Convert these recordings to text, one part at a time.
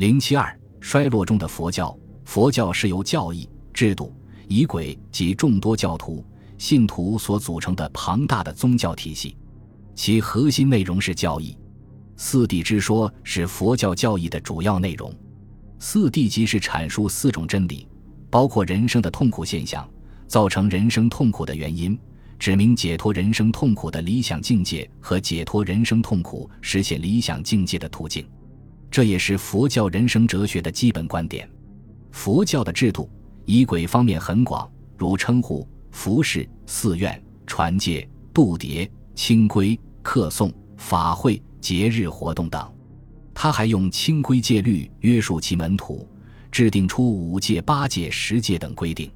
零七二衰落中的佛教，佛教是由教义、制度、仪轨及众多教徒、信徒所组成的庞大的宗教体系，其核心内容是教义。四谛之说是佛教教义的主要内容。四谛即是阐述四种真理，包括人生的痛苦现象、造成人生痛苦的原因、指明解脱人生痛苦的理想境界和解脱人生痛苦、实现理想境界的途径。这也是佛教人生哲学的基本观点。佛教的制度仪轨方面很广，如称呼、服饰、寺院、传戒、度牒、清规、课诵、法会、节日活动等。他还用清规戒律约束其门徒，制定出五戒、八戒、十戒等规定。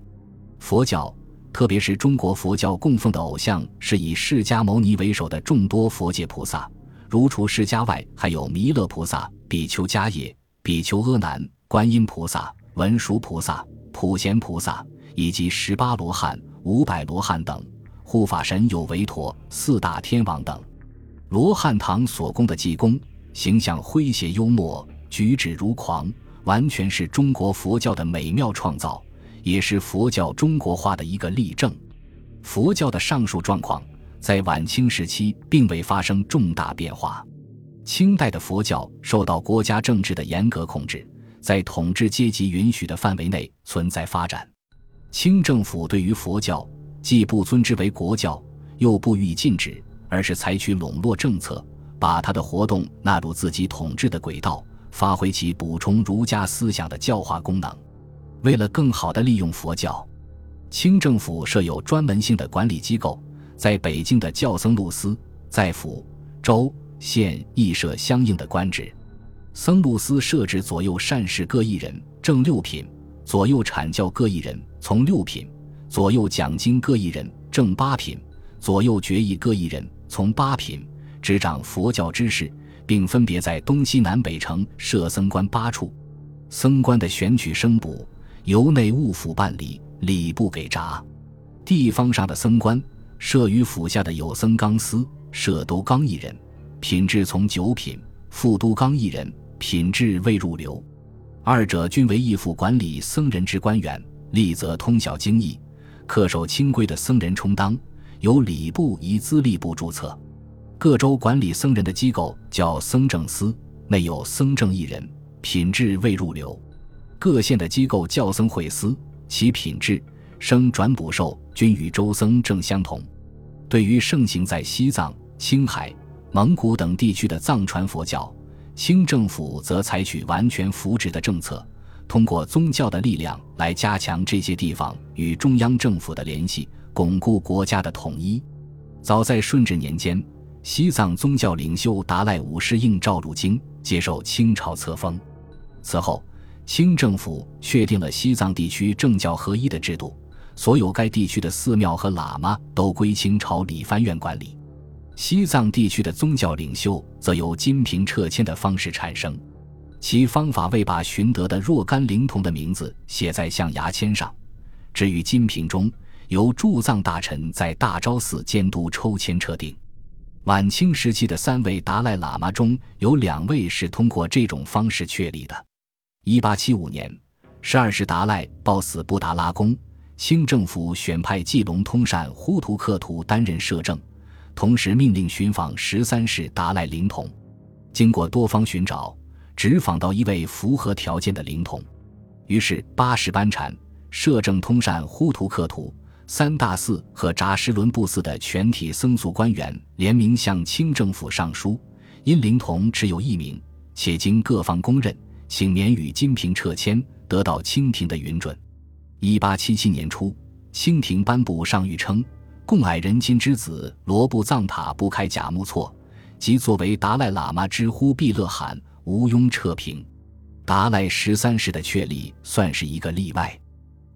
佛教，特别是中国佛教供奉的偶像，是以释迦牟尼为首的众多佛界菩萨。如除释迦外，还有弥勒菩萨、比丘迦叶、比丘阿难、观音菩萨、文殊菩萨、普贤菩萨，以及十八罗汉、五百罗汉等护法神有韦陀、四大天王等。罗汉堂所供的济公，形象诙谐幽默，举止如狂，完全是中国佛教的美妙创造，也是佛教中国化的一个例证。佛教的上述状况。在晚清时期，并未发生重大变化。清代的佛教受到国家政治的严格控制，在统治阶级允许的范围内存在发展。清政府对于佛教既不尊之为国教，又不予以禁止，而是采取笼络政策，把他的活动纳入自己统治的轨道，发挥其补充儒家思想的教化功能。为了更好地利用佛教，清政府设有专门性的管理机构。在北京的教僧录司，在府、州、县亦设相应的官职。僧录司设置左右善事各一人，正六品；左右阐教各一人，从六品；左右讲经各一人，正八品；左右决议各一人，从八品。执掌佛教之事，并分别在东西南北城设僧官八处。僧官的选取升补，由内务府办理，礼部给札。地方上的僧官。设于府下的有僧纲司，设都纲一人，品质从九品；副都纲一人，品质未入流。二者均为义府管理僧人之官员，立则通晓经义、恪守清规的僧人充当，由礼部以资历部注册。各州管理僧人的机构叫僧正司，内有僧正一人，品质未入流。各县的机构叫僧会司，其品质。生转补授均与周僧正相同。对于盛行在西藏、青海、蒙古等地区的藏传佛教，清政府则采取完全扶植的政策，通过宗教的力量来加强这些地方与中央政府的联系，巩固国家的统一。早在顺治年间，西藏宗教领袖达赖五世应召入京，接受清朝册封。此后，清政府确定了西藏地区政教合一的制度。所有该地区的寺庙和喇嘛都归清朝理藩院管理，西藏地区的宗教领袖则由金瓶撤迁的方式产生，其方法为把寻得的若干灵童的名字写在象牙签上，置于金瓶中，由驻藏大臣在大昭寺监督抽签撤定。晚清时期的三位达赖喇嘛中有两位是通过这种方式确立的。一八七五年，十二世达赖暴死布达拉宫。清政府选派济隆通善呼图克图担任摄政，同时命令寻访十三世达赖灵童。经过多方寻找，只访到一位符合条件的灵童。于是八世班禅、摄政通善呼图克图、三大寺和扎什伦布寺的全体僧俗官员联名向清政府上书，因灵童只有一名，且经各方公认，请免予金瓶撤迁，得到清廷的允准。一八七七年初，清廷颁布上谕称，贡矮人金之子罗布藏塔不开假木错，即作为达赖喇嘛之呼必勒罕，毋庸撤平。达赖十三世的确立算是一个例外。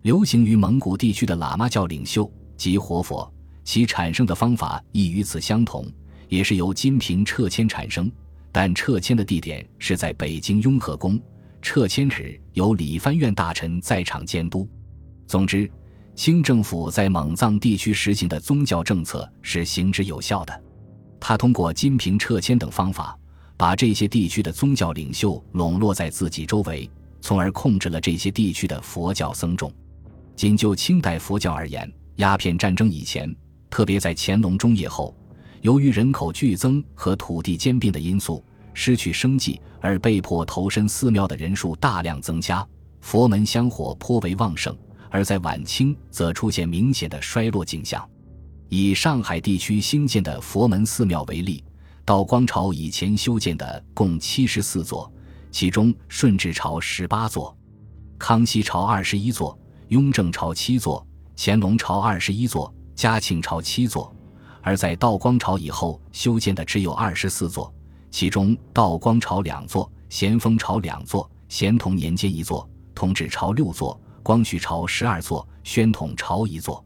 流行于蒙古地区的喇嘛教领袖即活佛，其产生的方法亦与此相同，也是由金瓶撤迁产生，但撤迁的地点是在北京雍和宫，撤迁时由理藩院大臣在场监督。总之，清政府在蒙藏地区实行的宗教政策是行之有效的。他通过金平撤迁等方法，把这些地区的宗教领袖笼络在自己周围，从而控制了这些地区的佛教僧众。仅就清代佛教而言，鸦片战争以前，特别在乾隆中叶后，由于人口剧增和土地兼并的因素，失去生计而被迫投身寺庙的人数大量增加，佛门香火颇为旺盛；而在晚清，则出现明显的衰落景象。以上海地区兴建的佛门寺庙为例，道光朝以前修建的共七十四座，其中顺治朝十八座，康熙朝二十一座。雍正朝七座，乾隆朝二十一座，嘉庆朝七座，而在道光朝以后修建的只有二十四座，其中道光朝两座，咸丰朝两座，咸同年间一座，同治朝六座，光绪朝十二座，宣统朝一座。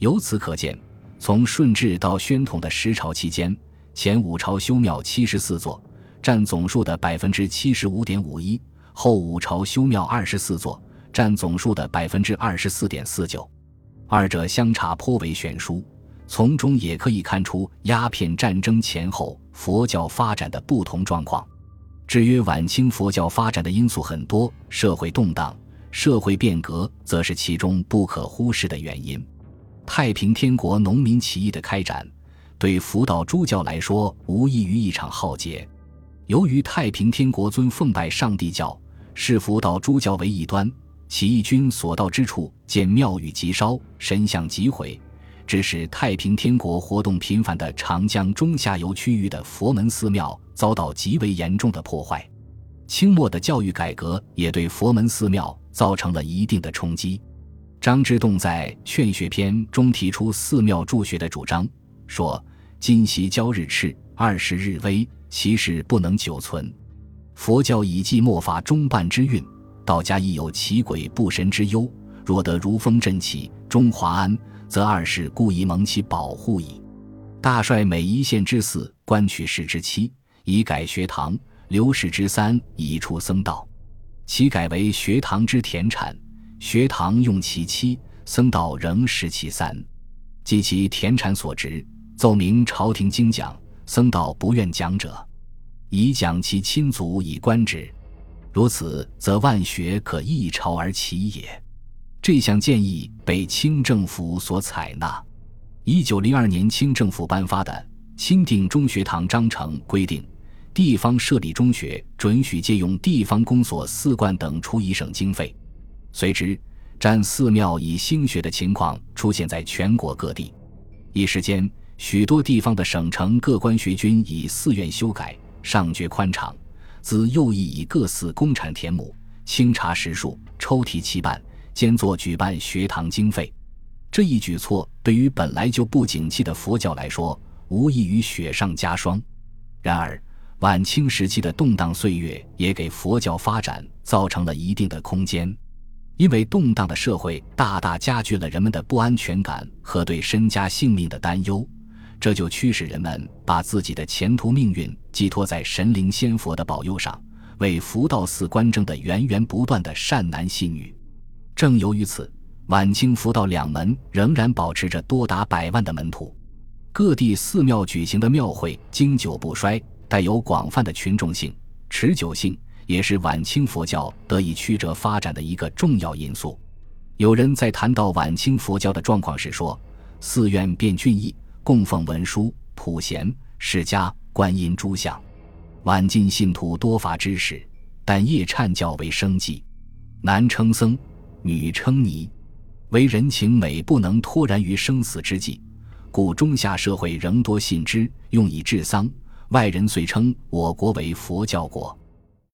由此可见，从顺治到宣统的十朝期间，前五朝修庙七十四座，占总数的百分之七十五点五一；后五朝修庙二十四座。占总数的百分之二十四点四九，二者相差颇为悬殊。从中也可以看出鸦片战争前后佛教发展的不同状况。至于晚清佛教发展的因素很多，社会动荡、社会变革则是其中不可忽视的原因。太平天国农民起义的开展，对佛道诸教来说无异于一场浩劫。由于太平天国尊奉拜上帝教，视佛道诸教为异端。起义军所到之处，见庙宇即烧，神像即毁，致使太平天国活动频繁的长江中下游区域的佛门寺庙遭到极为严重的破坏。清末的教育改革也对佛门寺庙造成了一定的冲击。张之洞在《劝学篇》中提出寺庙助学的主张，说：“今习教日赤，二十日微，其实不能久存。佛教以继末法中半之运。”道家亦有奇鬼不神之忧，若得如风振起，中华安，则二世故意蒙其保护矣。大帅每一县之四，官取士之七，以改学堂；留士之三，以出僧道。其改为学堂之田产，学堂用其七，僧道仍食其三。及其田产所值，奏明朝廷精讲，僧道不愿讲者，以讲其亲族以观之。如此，则万学可一朝而起也。这项建议被清政府所采纳。一九零二年，清政府颁发的《钦定中学堂章程》规定，地方设立中学准许借用地方公所寺观等出一省经费。随之，占寺庙以兴学的情况出现在全国各地。一时间，许多地方的省城各官学军以寺院修改，上掘宽敞。自右翼以各寺公产田亩，清查实数，抽提其办，兼作举办学堂经费。这一举措对于本来就不景气的佛教来说，无异于雪上加霜。然而，晚清时期的动荡岁月也给佛教发展造成了一定的空间，因为动荡的社会大大加剧了人们的不安全感和对身家性命的担忧。这就驱使人们把自己的前途命运寄托在神灵仙佛的保佑上，为福道寺观正的源源不断的善男信女。正由于此，晚清福道两门仍然保持着多达百万的门徒。各地寺庙举行的庙会经久不衰，带有广泛的群众性、持久性，也是晚清佛教得以曲折发展的一个重要因素。有人在谈到晚清佛教的状况时说：“寺院变俊逸。”供奉文书、普贤、释迦、观音诸像，晚近信徒多乏知识，但夜忏教为生计，男称僧，女称尼，为人情美不能脱然于生死之际，故中下社会仍多信之，用以治丧。外人遂称我国为佛教国。